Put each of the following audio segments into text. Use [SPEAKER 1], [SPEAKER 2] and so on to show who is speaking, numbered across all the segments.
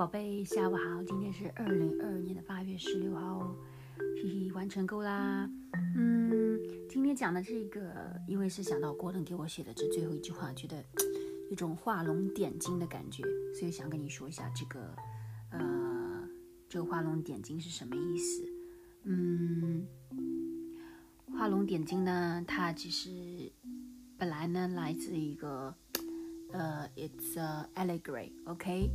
[SPEAKER 1] 宝贝，下午好。今天是二零二二年的八月十六号，嘿嘿，完成够啦。嗯，今天讲的这个，因为是想到郭登给我写的这最后一句话，觉得一种画龙点睛的感觉，所以想跟你说一下这个，呃，这个画龙点睛是什么意思？嗯，画龙点睛呢，它其实本来呢来自一个，呃，it's a allegory，OK。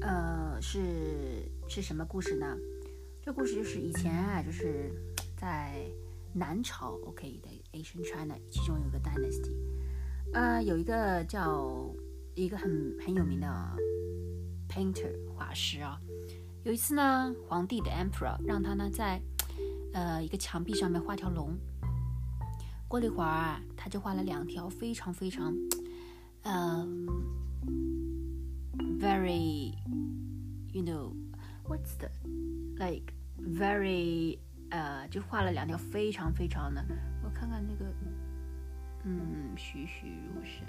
[SPEAKER 1] 呃，是是什么故事呢？这故事就是以前啊，就是 在南朝，OK 的 Asian China，其中有一个 dynasty，呃，有一个叫一个很很有名的 painter 画师啊。有一次呢，皇帝的 emperor 让他呢在呃一个墙壁上面画条龙。过了一会儿啊，他就画了两条非常非常，嗯。Very you know what's the like very 呃，就画了两条非常非常的，我看看那个，嗯，栩栩如生。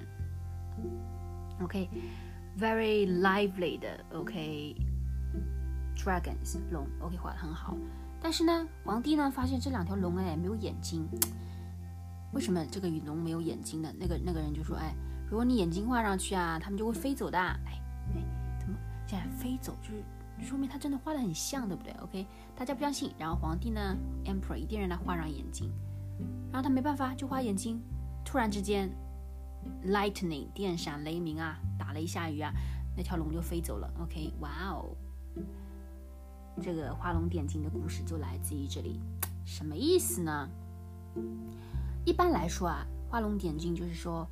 [SPEAKER 1] OK，very lively 的 OK，dragons 龙 OK 画的很好。但是呢，皇帝呢发现这两条龙哎没有眼睛，为什么这个龙没有眼睛呢？那个那个人就说哎，如果你眼睛画上去啊，它们就会飞走的。哎。哎，怎么现在飞走？就是说明他真的画的很像，对不对？OK，大家不相信。然后皇帝呢，Emperor 一定让他画上眼睛，然后他没办法就画眼睛。突然之间，lightning 电闪雷鸣啊，打了一下雨啊，那条龙就飞走了。OK，哇哦，这个画龙点睛的故事就来自于这里。什么意思呢？一般来说啊，画龙点睛就是说。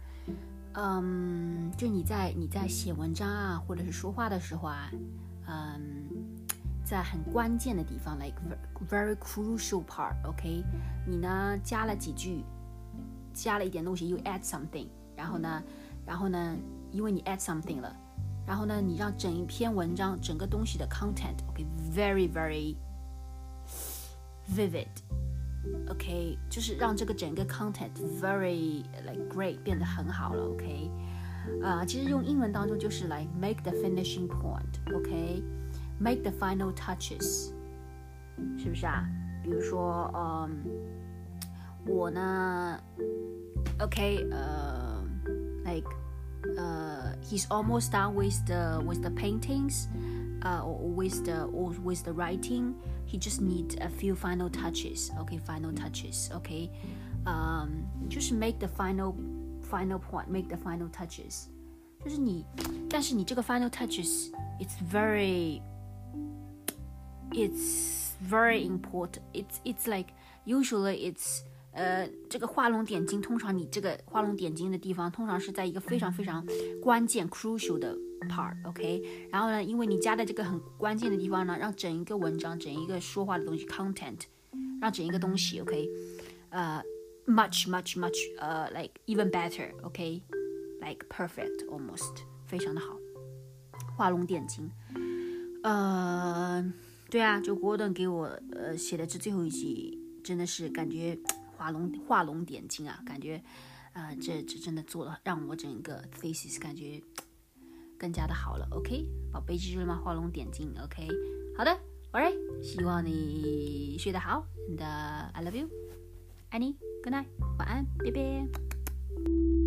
[SPEAKER 1] 嗯，就你在你在写文章啊，或者是说话的时候啊，嗯，在很关键的地方，like very crucial part，OK，你呢加了几句，加了一点东西，you add something，然后呢，然后呢，因为你 add something 了，然后呢，你让整一篇文章整个东西的 content，OK，very very vivid。OK，就是让这个整个 content very like great 变得很好了。OK，啊，其实用英文当中就是来 make the finishing point，OK，make the final touches，是不是啊？比如说，嗯，我呢，OK，呃，like，呃，he's almost done with the with the paintings。 uh, or with the or with the writing, he just need a few final touches. Okay, final touches. Okay, um, just make the final final point, make the final touches. 就是你，但是你这个 final touches, it's very, it's very important. It's it's like usually it's 呃，这个画龙点睛，通常你这个画龙点睛的地方，通常是在一个非常非常关键 crucial 的 part，OK？然后呢，因为你加的这个很关键的地方呢，让整一个文章、整一个说话的东西 content，让整一个东西 OK，呃，much much much，呃，like even better，OK？like perfect almost，非常的好，画龙点睛。呃，对啊，就 Gordon 给我呃写的这最后一集，真的是感觉。画龙画龙点睛啊，感觉，呃，这这真的做了，让我整个 thesis 感觉更加的好了。OK，宝贝记住了吗？画龙点睛。OK，好的，Alright，希望你睡得好。And I love you，爱你，Good night，晚安，拜拜。